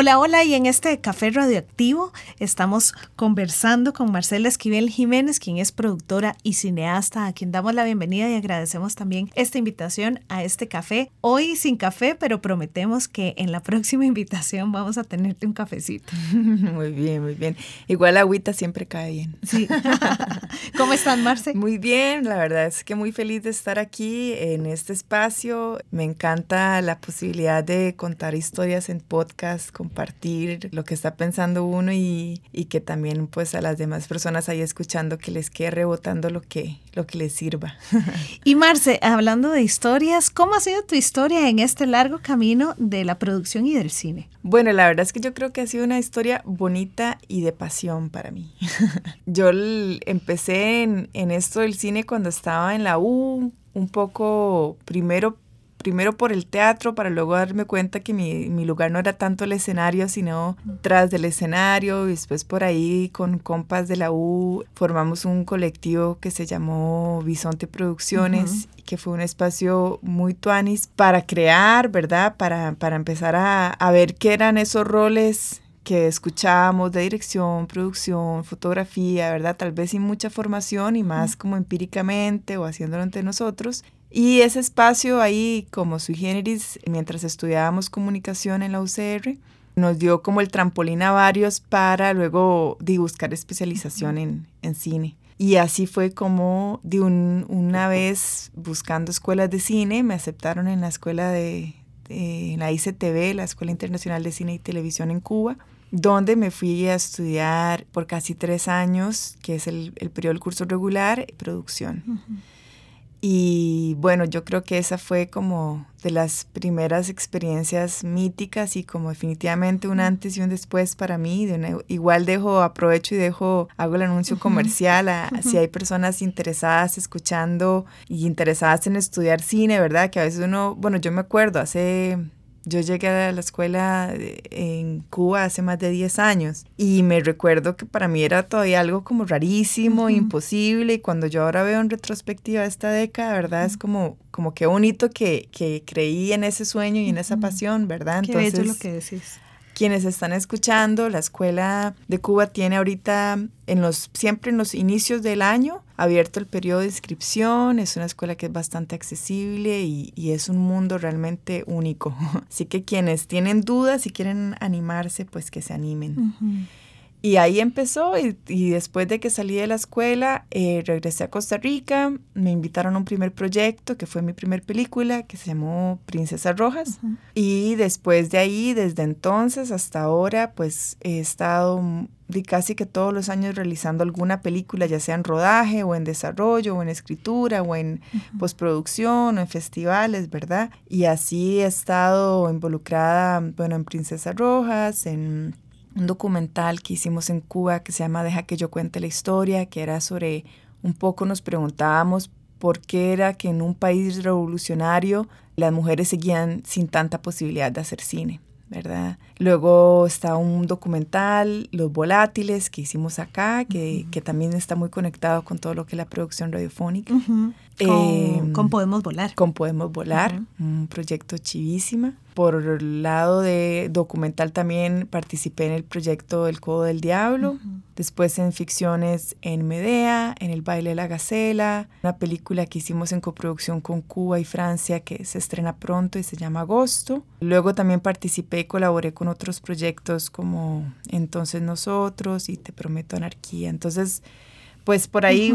Hola, hola, y en este café radioactivo estamos conversando con Marcela Esquivel Jiménez, quien es productora y cineasta, a quien damos la bienvenida y agradecemos también esta invitación a este café. Hoy sin café, pero prometemos que en la próxima invitación vamos a tenerte un cafecito. Muy bien, muy bien. Igual agüita siempre cae bien. Sí. ¿Cómo están, Marce? Muy bien, la verdad es que muy feliz de estar aquí en este espacio. Me encanta la posibilidad de contar historias en podcast con compartir lo que está pensando uno y, y, que también pues a las demás personas ahí escuchando que les quede rebotando lo que, lo que les sirva. Y Marce, hablando de historias, ¿cómo ha sido tu historia en este largo camino de la producción y del cine? Bueno, la verdad es que yo creo que ha sido una historia bonita y de pasión para mí. yo empecé en, en esto del cine cuando estaba en la U, un poco primero primero por el teatro para luego darme cuenta que mi, mi, lugar no era tanto el escenario, sino tras del escenario. Y después por ahí con compas de la U formamos un colectivo que se llamó Bisonte Producciones, que fue un espacio muy tuanis para crear, ¿verdad? Para, para empezar a, a ver qué eran esos roles que escuchábamos de dirección, producción, fotografía, ¿verdad? Tal vez sin mucha formación y más como empíricamente o haciéndolo entre nosotros. Y ese espacio ahí, como sui generis, mientras estudiábamos comunicación en la UCR, nos dio como el trampolín a varios para luego de buscar especialización en, en cine. Y así fue como de un, una vez buscando escuelas de cine, me aceptaron en la escuela de, de la ICTV, la Escuela Internacional de Cine y Televisión en Cuba, donde me fui a estudiar por casi tres años, que es el, el periodo del curso regular, producción. Y bueno, yo creo que esa fue como de las primeras experiencias míticas y como definitivamente un antes y un después para mí. De igual dejo, aprovecho y dejo, hago el anuncio comercial a, si hay personas interesadas escuchando y interesadas en estudiar cine, ¿verdad? Que a veces uno, bueno, yo me acuerdo hace yo llegué a la escuela en Cuba hace más de 10 años y me recuerdo que para mí era todavía algo como rarísimo, imposible y cuando yo ahora veo en retrospectiva esta década, ¿verdad? Es como, como que bonito que, que creí en ese sueño y en esa pasión, ¿verdad? Entonces, Qué bello lo que decís quienes están escuchando, la Escuela de Cuba tiene ahorita, en los, siempre en los inicios del año, abierto el periodo de inscripción. Es una escuela que es bastante accesible y, y es un mundo realmente único. Así que quienes tienen dudas y quieren animarse, pues que se animen. Y ahí empezó y, después de que salí de la escuela, eh, regresé a Costa Rica, me invitaron a un primer proyecto que fue mi primer película que se llamó Princesas Rojas. Y después de ahí, desde entonces hasta ahora, pues he estado casi que todos los años realizando alguna película, ya sea en rodaje o en desarrollo o en escritura o en postproducción o en festivales, ¿verdad? Y así he estado involucrada, bueno, en Princesas Rojas, en un documental que hicimos en Cuba que se llama Deja que yo cuente la historia, que era sobre, un poco nos preguntábamos por qué era que en un país revolucionario las mujeres seguían sin tanta posibilidad de hacer cine. ¿verdad? Luego está un documental, Los Volátiles, que hicimos acá, que, que también está muy conectado con todo lo que es la producción radiofónica. Em, con, Podemos Volar. Con Podemos Volar, un proyecto chivísima. Por el lado de documental también participé en el proyecto El Codo del Diablo, después en ficciones en Medea, en El Baile de la Gacela, una película que hicimos en coproducción con Cuba y Francia que se estrena pronto y se llama Agosto. Luego también participé y colaboré con otros proyectos como Entonces Nosotros y Te Prometo Anarquía. Entonces, pues por ahí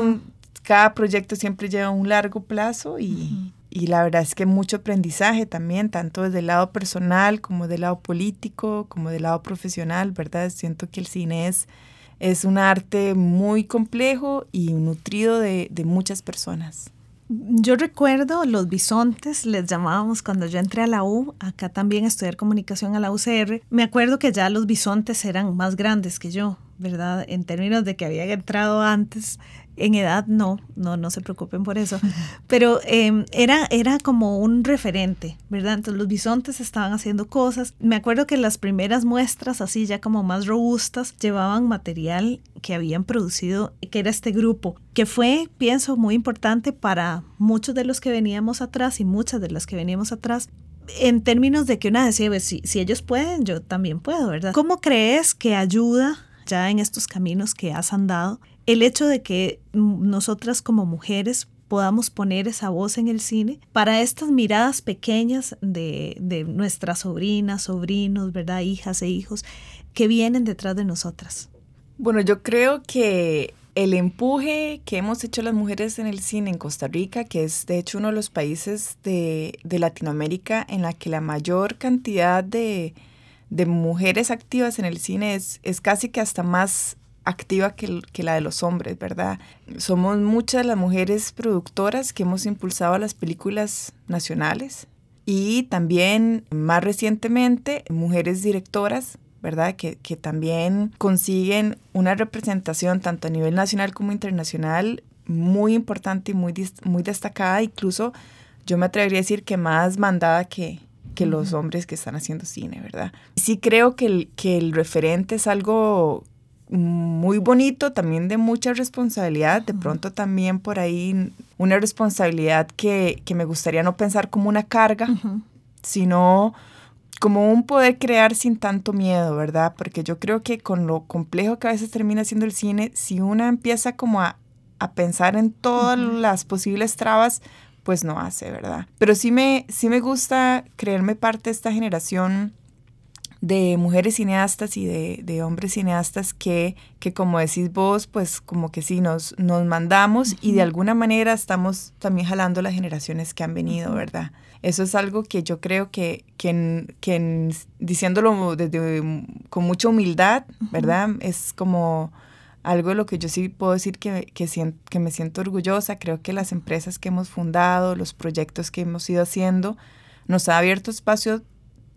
cada proyecto siempre lleva un largo plazo y, y, la verdad es que mucho aprendizaje también, tanto desde el lado personal como del lado político, como del lado profesional, ¿verdad? Siento que el cine es, es un arte muy complejo y nutrido de, de muchas personas. Yo recuerdo los bisontes, les llamábamos cuando yo entré a la U, acá también estudiar comunicación a la UCR. Me acuerdo que ya los bisontes eran más grandes que yo ¿verdad? En términos de que habían entrado antes en edad no, no, no se preocupen por eso, pero em, era, era como un referente, ¿verdad? Entonces los bisontes estaban haciendo cosas. Me acuerdo que las primeras muestras, así ya como más robustas, llevaban material que habían producido, que era este grupo, que fue, pienso, muy importante para muchos de los que veníamos atrás y muchas de las que veníamos atrás, en términos de que una decía, pues, si, si ellos pueden, yo también puedo, ¿verdad? ¿Cómo crees que ayuda en estos caminos que has andado el hecho de que nosotras como mujeres podamos poner esa voz en el cine para estas miradas pequeñas de, de, nuestras sobrinas, sobrinos, ¿verdad? Hijas e hijos que vienen detrás de nosotras. Bueno, yo creo que el empuje que hemos hecho las mujeres en el cine en Costa Rica, que es de hecho uno de los países de, de Latinoamérica en la que la mayor cantidad de, de mujeres activas en el cine es, es casi que hasta más activa que, que, la de los hombres, ¿verdad? Somos muchas las mujeres productoras que hemos impulsado las películas nacionales y también más recientemente mujeres directoras, ¿verdad? Que, que también consiguen una representación tanto a nivel nacional como internacional muy importante y muy, muy destacada, incluso yo me atrevería a decir que más mandada que, que los hombres que están haciendo cine, ¿verdad? Sí creo que el, que el referente es algo muy bonito, también de mucha responsabilidad, de pronto también por ahí una responsabilidad que, que me gustaría no pensar como una carga, sino como un poder crear sin tanto miedo, ¿verdad? Porque yo creo que con lo complejo que a veces termina siendo el cine, si una empieza como a, a pensar en todas las posibles trabas, pues no hace, ¿verdad? Pero sí me, sí me gusta creerme parte de esta generación de mujeres cineastas y de, de, hombres cineastas que, que, como decís vos, pues como que sí nos, nos mandamos y de alguna manera estamos también jalando las generaciones que han venido, ¿verdad? Eso es algo que yo creo que, que, que diciéndolo desde, con mucha humildad, ¿verdad? Es como algo de lo que yo sí puedo decir que, que, que me siento orgullosa. Creo que las empresas que hemos fundado, los proyectos que hemos ido haciendo, nos ha abierto espacio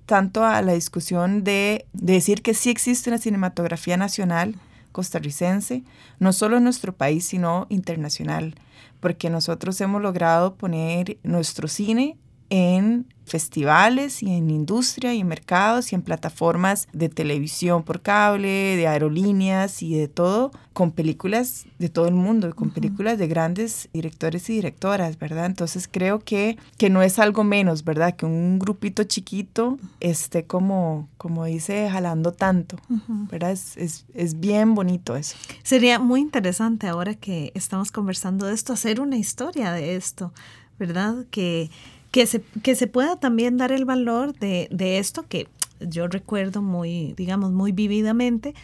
tanto a la discusión de, decir que sí existe una cinematografía nacional costarricense, no solo en nuestro país, sino internacional, porque nosotros hemos logrado poner nuestro cine en festivales y en industria y en mercados y en plataformas de televisión por cable, de aerolíneas y de todo, con películas de todo el mundo, con películas de grandes directores y directoras, ¿verdad? Entonces creo que, que no es algo menos, ¿verdad? Que un grupito chiquito esté como, como dice, jalando tanto, ¿verdad? Es, es, es bien bonito eso. Sería muy interesante ahora que estamos conversando de esto, hacer una historia de esto, ¿verdad? Que que se, que se pueda también dar el valor de, de esto que yo recuerdo muy, digamos, muy vividamente,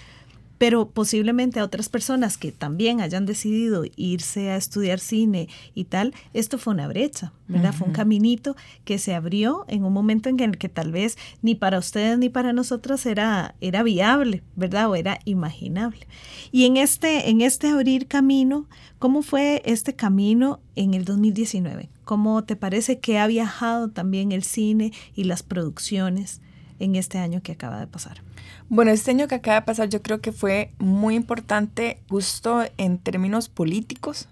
pero posiblemente a otras personas que también hayan decidido irse a estudiar cine y tal, esto fue una brecha, ¿verdad? Fue un caminito que se abrió en un momento en el que tal vez ni para ustedes ni para nosotros era, era viable, ¿verdad? O era imaginable. Y en este, en este abrir camino, ¿cómo fue este camino en el 2019? ¿Cómo te parece que ha viajado también el cine y las producciones en este año que acaba de pasar? Bueno, este año que acaba de pasar yo creo que fue muy importante justo en términos políticos,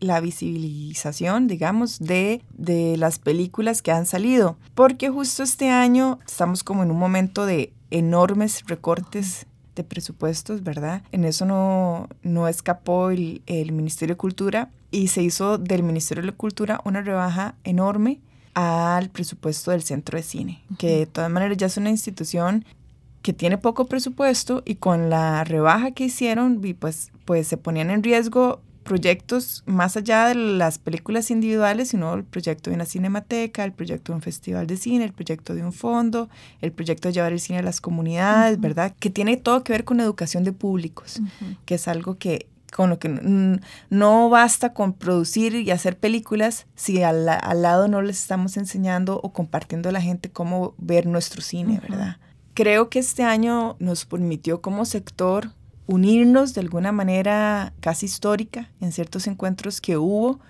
la visibilización, digamos, de, de las películas que han salido, porque justo este año estamos como en un momento de enormes recortes de presupuestos, ¿verdad? En eso no, no escapó el, el, Ministerio de Cultura y se hizo del Ministerio de Cultura una rebaja enorme al presupuesto del Centro de Cine, que de todas maneras ya es una institución que tiene poco presupuesto y con la rebaja que hicieron, pues, pues se ponían en riesgo proyectos más allá de las películas individuales, sino el proyecto de una cinemateca, el proyecto de un festival de cine, el proyecto de un fondo, el proyecto de llevar el cine a las comunidades, ¿verdad? Que tiene todo que ver con educación de públicos, que es algo que con lo que no basta con producir y hacer películas si al, al, lado no les estamos enseñando o compartiendo a la gente cómo ver nuestro cine, ¿verdad? creo que este año nos permitió como sector unirnos de alguna manera casi histórica en ciertos encuentros que hubo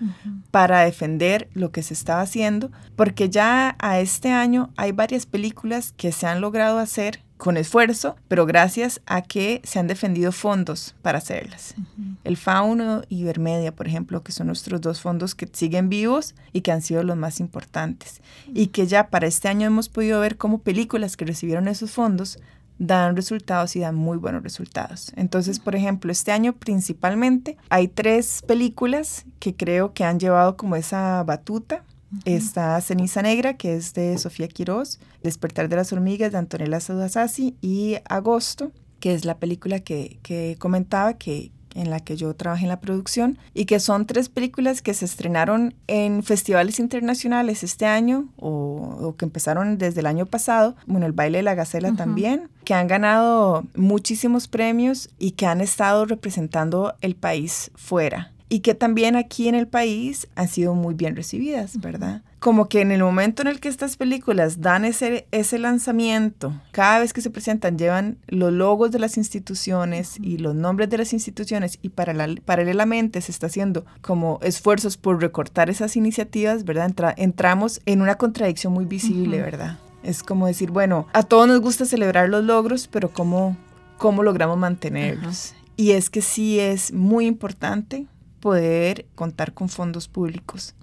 para defender lo que se estaba haciendo, porque ya a este año hay varias películas que se han logrado hacer con esfuerzo, pero gracias a que se han defendido fondos para hacerlas. El Fauno y Ibermedia, por ejemplo, que son nuestros dos fondos que siguen vivos y que han sido los más importantes. Y que ya para este año hemos podido ver cómo películas que recibieron esos fondos dan resultados y dan muy buenos resultados. Entonces, por ejemplo, este año principalmente hay tres películas que creo que han llevado como esa batuta Está Ceniza Negra, que es de Sofía Quiroz, Despertar de las Hormigas de Antonella Sudasasi y Agosto, que es la película que, que comentaba que en la que yo trabajé en la producción y que son tres películas que se estrenaron en festivales internacionales este año o, que empezaron desde el año pasado, bueno, el baile de la gacela también, que han ganado muchísimos premios y que han estado representando el país fuera y que también aquí en el país han sido muy bien recibidas, ¿verdad? Como que en el momento en el que estas películas dan ese, ese lanzamiento, cada vez que se presentan llevan los logos de las instituciones y los nombres de las instituciones y paralelamente se está haciendo como esfuerzos por recortar esas iniciativas, ¿verdad? entramos en una contradicción muy visible, ¿verdad? Es como decir, bueno, a todos nos gusta celebrar los logros, pero ¿cómo, cómo logramos mantenerlos? Y es que sí es muy importante poder contar con fondos públicos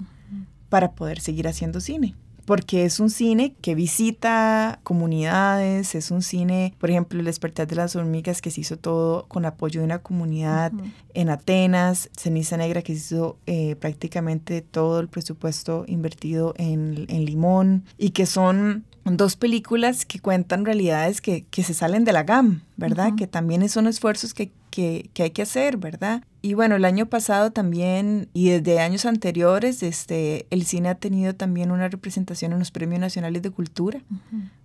para poder seguir haciendo cine. Porque es un cine que visita comunidades, es un cine, por ejemplo, El despertar de las hormigas que se hizo todo con apoyo de una comunidad en Atenas, Ceniza Negra que se hizo eh, prácticamente todo el presupuesto invertido en, en Limón y que son dos películas que cuentan realidades que, que se salen de la GAM, ¿verdad? Que también son esfuerzos que, que, que, hay que hacer, ¿verdad? Y bueno, el año pasado también y desde años anteriores, este, el cine ha tenido también una representación en los Premios Nacionales de Cultura,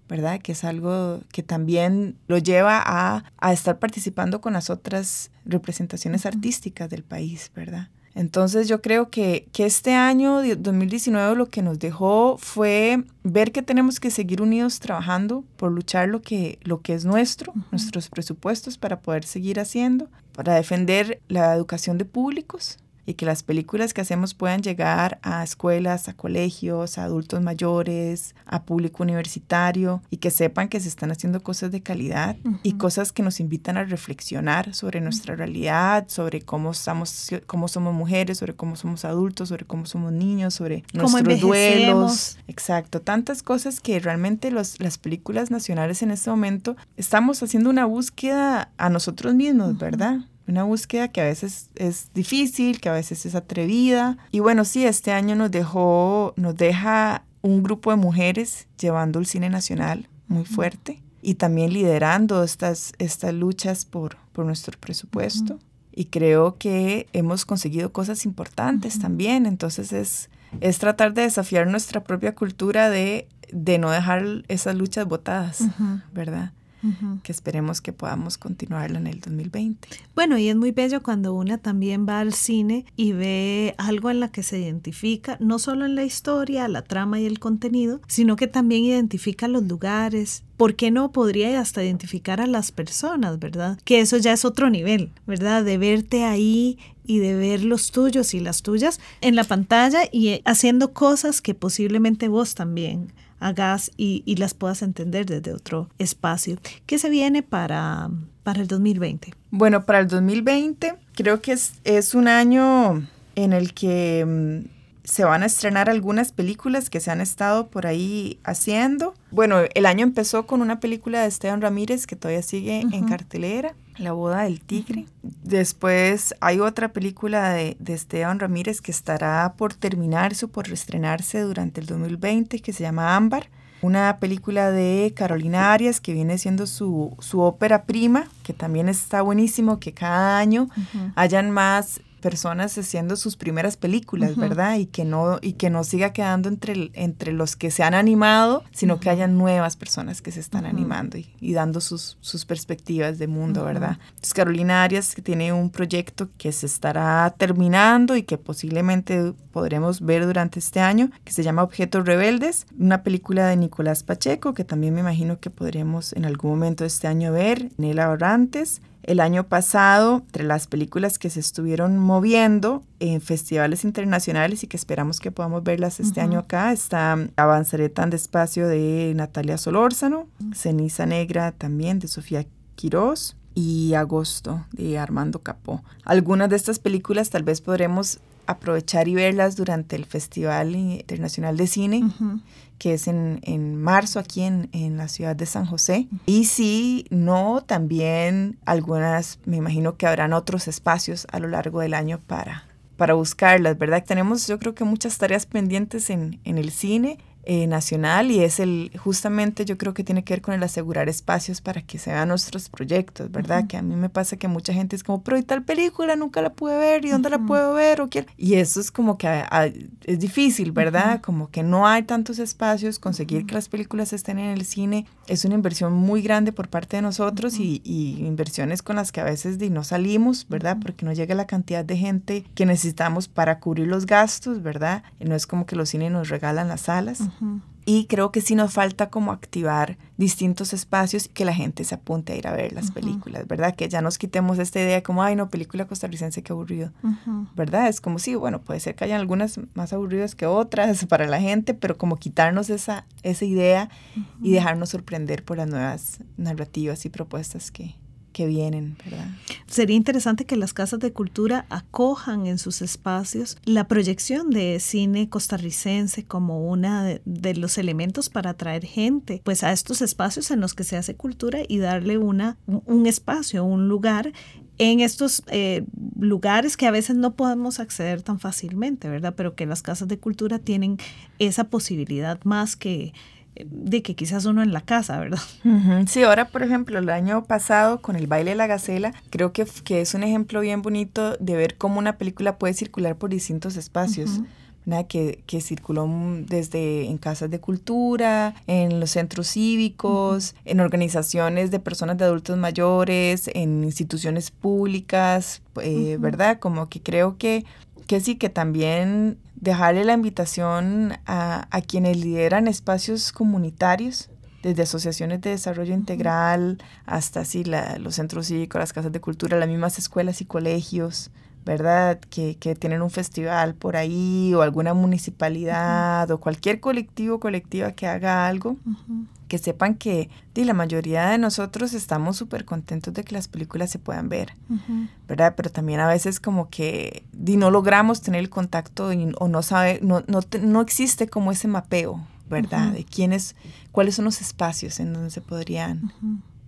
¿verdad? Que es algo que también lo lleva a, a estar participando con las otras representaciones artísticas del país, ¿verdad? Entonces yo creo que, que, este año 2019 lo que nos dejó fue ver que tenemos que seguir unidos trabajando por luchar lo que, lo que es nuestro, nuestros presupuestos para poder seguir haciendo, para defender la educación de públicos, y que las películas que hacemos puedan llegar a escuelas, a colegios, a adultos mayores, a público universitario y que sepan que se están haciendo cosas de calidad y cosas que nos invitan a reflexionar sobre nuestra realidad, sobre cómo, estamos, cómo somos mujeres, sobre cómo somos adultos, sobre cómo somos niños, sobre nuestros duelos. Exacto, tantas cosas que realmente los, las películas nacionales en este momento estamos haciendo una búsqueda a nosotros mismos, ¿verdad? Una búsqueda que a veces es difícil, que a veces es atrevida. Y bueno, sí, este año nos dejó, nos deja un grupo de mujeres llevando el cine nacional muy fuerte y también liderando estas, estas luchas por, por nuestro presupuesto. Y creo que hemos conseguido cosas importantes también. Entonces es, es tratar de desafiar nuestra propia cultura de, de no dejar esas luchas botadas, ¿verdad? Que esperemos que podamos continuarla en el 2020. Bueno, y es muy bello cuando una también va al cine y ve algo en la que se identifica, no solo en la historia, la trama y el contenido, sino que también identifica los lugares, ¿por qué no podría hasta identificar a las personas, verdad? Que eso ya es otro nivel, ¿verdad? De verte ahí y de ver los tuyos y las tuyas en la pantalla y haciendo cosas que posiblemente vos también hagas y, y, las puedas entender desde otro espacio. ¿Qué se viene para, para el 2020? Bueno, para el 2020 creo que es, es un año en el que mm, se van a estrenar algunas películas que se han estado por ahí haciendo. Bueno, el año empezó con una película de Esteban Ramírez que todavía sigue en cartelera. La boda del tigre. Después hay otra película de, de, Esteban Ramírez que estará por terminarse o por estrenarse durante el 2020 que se llama Ámbar. Una película de Carolina Arias que viene siendo su, su ópera prima, que también está buenísimo que cada año hayan más personas haciendo sus primeras películas, ¿verdad? Y que no y que no siga quedando entre, entre los que se han animado, sino que hayan nuevas personas que se están animando y, dando sus, sus, perspectivas de mundo, ¿verdad? Entonces Carolina Arias que tiene un proyecto que se estará terminando y que posiblemente podremos ver durante este año, que se llama Objetos Rebeldes, una película de Nicolás Pacheco que también me imagino que podremos en algún momento de este año ver, Nela Orantes, el año pasado, entre las películas que se estuvieron moviendo en festivales internacionales y que esperamos que podamos verlas este año acá, está Avanzaré tan despacio de Natalia Solórzano, Ceniza Negra también de Sofía Quirós y Agosto de Armando Capó. Algunas de estas películas tal vez podremos aprovechar y verlas durante el Festival Internacional de Cine, que es en, en marzo aquí en, en, la ciudad de San José. Y si no, también algunas, me imagino que habrán otros espacios a lo largo del año para, para buscarlas, ¿verdad? Tenemos yo creo que muchas tareas pendientes en, en el cine eh, nacional y es el, justamente yo creo que tiene que ver con el asegurar espacios para que se vean nuestros proyectos, ¿verdad? Que a mí me pasa que mucha gente es como, pero ¿y tal película? Nunca la pude ver, ¿y dónde la puedo ver? ¿O Y eso es como que es difícil, ¿verdad? Como que no hay tantos espacios, conseguir que las películas estén en el cine es una inversión muy grande por parte de nosotros y, y, inversiones con las que a veces no salimos, ¿verdad? Porque no llega la cantidad de gente que necesitamos para cubrir los gastos, ¿verdad? No es como que los cines nos regalan las salas. Y creo que sí nos falta como activar distintos espacios y que la gente se apunte a ir a ver las películas, ¿verdad? Que ya nos quitemos esta idea como, ay, no, película costarricense, qué aburrido, ¿verdad? Es como, sí, bueno, puede ser que haya algunas más aburridas que otras para la gente, pero como quitarnos esa, esa idea y dejarnos sorprender por las nuevas narrativas y propuestas que, que vienen, ¿verdad? Sería interesante que las casas de cultura acojan en sus espacios la proyección de cine costarricense como una de, los elementos para atraer gente pues a estos espacios en los que se hace cultura y darle una, un espacio, un lugar en estos eh, lugares que a veces no podemos acceder tan fácilmente, ¿verdad? Pero que las casas de cultura tienen esa posibilidad más que de que quizás uno en la casa, ¿verdad? Sí, ahora por ejemplo el año pasado con el baile de la gacela, creo que, que es un ejemplo bien bonito de ver cómo una película puede circular por distintos espacios. Que, que, circuló desde en casas de cultura, en los centros cívicos, en organizaciones de personas de adultos mayores, en instituciones públicas, eh, ¿verdad? Como que creo que, que sí, que también dejarle la invitación a, quienes lideran espacios comunitarios, desde asociaciones de desarrollo integral hasta así los centros cívicos, las casas de cultura, las mismas escuelas y colegios, ¿verdad? Que, tienen un festival por ahí o alguna municipalidad o cualquier colectivo colectiva que haga algo que sepan que la mayoría de nosotros estamos súper contentos de que las películas se puedan ver, ¿verdad? Pero también a veces como que no logramos tener el contacto o no sabe, no, no, no existe como ese mapeo, ¿verdad? De quiénes, cuáles son los espacios en donde se podrían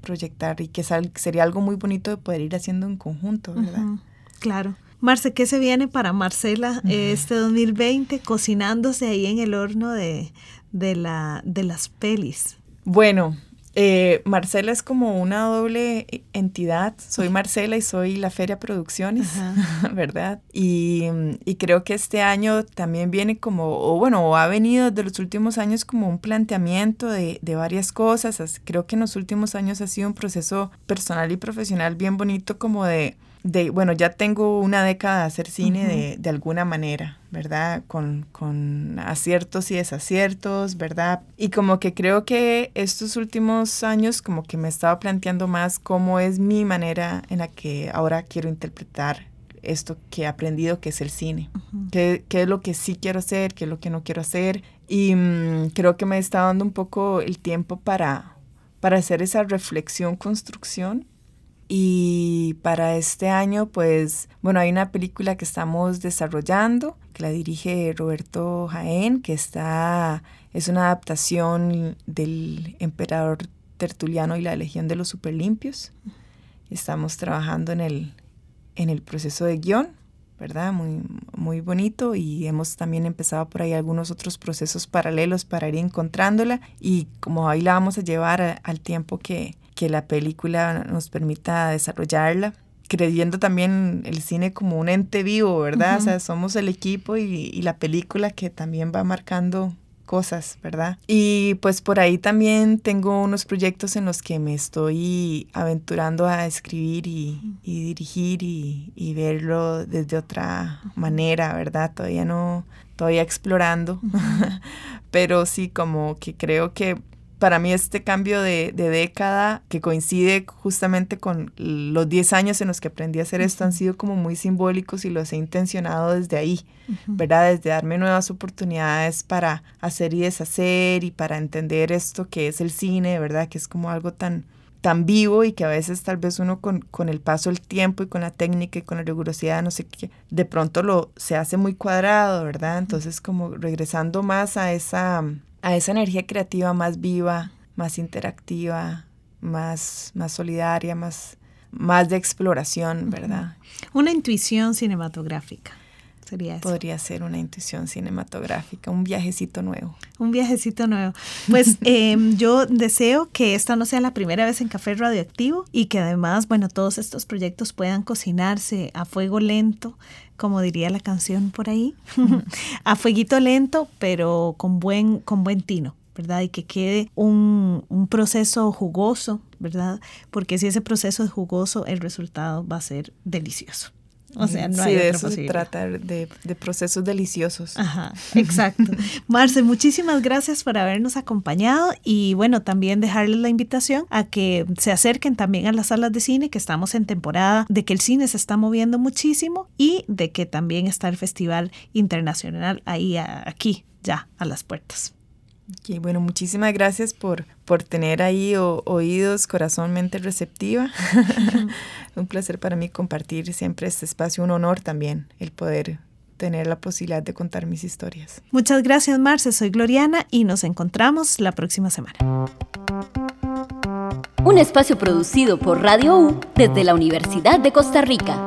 proyectar y que sería algo muy bonito de poder ir haciendo en conjunto, ¿verdad? Claro. Marce, ¿qué se viene para Marcela este 2020 cocinándose ahí en el horno de, de, la, de las pelis? Bueno, eh, Marcela es como una doble entidad. Soy Marcela y soy la Feria Producciones, ¿verdad? Y, creo que este año también viene como, o bueno, ha venido de los últimos años como un planteamiento de, de, varias cosas. Creo que en los últimos años ha sido un proceso personal y profesional bien bonito como de de, bueno, ya tengo una década de hacer cine de, de, alguna manera, ¿verdad? Con, con, aciertos y desaciertos, ¿verdad? Y como que creo que estos últimos años como que me estaba planteando más cómo es mi manera en la que ahora quiero interpretar esto que he aprendido que es el cine, qué, qué, es lo que sí quiero hacer, qué es lo que no quiero hacer. Y mm, creo que me está dando un poco el tiempo para, para hacer esa reflexión, construcción y para este año, pues, bueno, hay una película que estamos desarrollando, que la dirige Roberto Jaén, que está, es una adaptación del Emperador Tertuliano y la Legión de los Superlimpios. Estamos trabajando en el, en el proceso de guion, ¿verdad? Muy, muy bonito y hemos también empezado por ahí algunos otros procesos paralelos para ir encontrándola y como ahí la vamos a llevar al tiempo que, que la película nos permita desarrollarla, creyendo también el cine como un ente vivo, ¿verdad? O sea, somos el equipo y, y, la película que también va marcando cosas, ¿verdad? Y pues por ahí también tengo unos proyectos en los que me estoy aventurando a escribir y, y dirigir y, y, verlo desde otra manera, ¿verdad? Todavía no, todavía explorando, pero sí como que creo que para mí este cambio de, década que coincide justamente con los 10 años en los que aprendí a hacer esto han sido como muy simbólicos y los he intencionado desde ahí, ¿verdad? Desde darme nuevas oportunidades para hacer y deshacer y para entender esto que es el cine, ¿verdad? Que es como algo tan tan vivo y que a veces tal vez uno con, con, el paso del tiempo y con la técnica y con la rigurosidad, no sé qué, de pronto lo se hace muy cuadrado, ¿verdad? Entonces como regresando más a esa, a esa energía creativa más viva, más interactiva, más, más solidaria, más, más de exploración, ¿verdad? Una intuición cinematográfica. Podría ser una intuición cinematográfica, un viajecito nuevo. Un viajecito nuevo. Pues em, yo deseo que esta no sea la primera vez en Café Radioactivo y que además, bueno, todos estos proyectos puedan cocinarse a fuego lento, como diría la canción por ahí, a fueguito lento, pero con buen, con buen tino. ¿verdad? Y que quede un, un, proceso jugoso, ¿verdad? Porque si ese proceso es jugoso, el resultado va a ser delicioso. O sea, no sí, de eso se trata, de, procesos deliciosos. Ajá, exacto. Marce, muchísimas gracias por habernos acompañado y bueno, también dejarles la invitación a que se acerquen también a las salas de cine, que estamos en temporada de que el cine se está moviendo muchísimo y de que también está el Festival Internacional ahí, aquí, ya, a las puertas. Okay, bueno, muchísimas gracias por, por tener ahí oídos, corazón, mente receptiva. un placer para mí compartir siempre este espacio, un honor también el poder tener la posibilidad de contar mis historias. Muchas gracias, Marce. Soy Gloriana y nos encontramos la próxima semana. Un espacio producido por Radio U desde la Universidad de Costa Rica.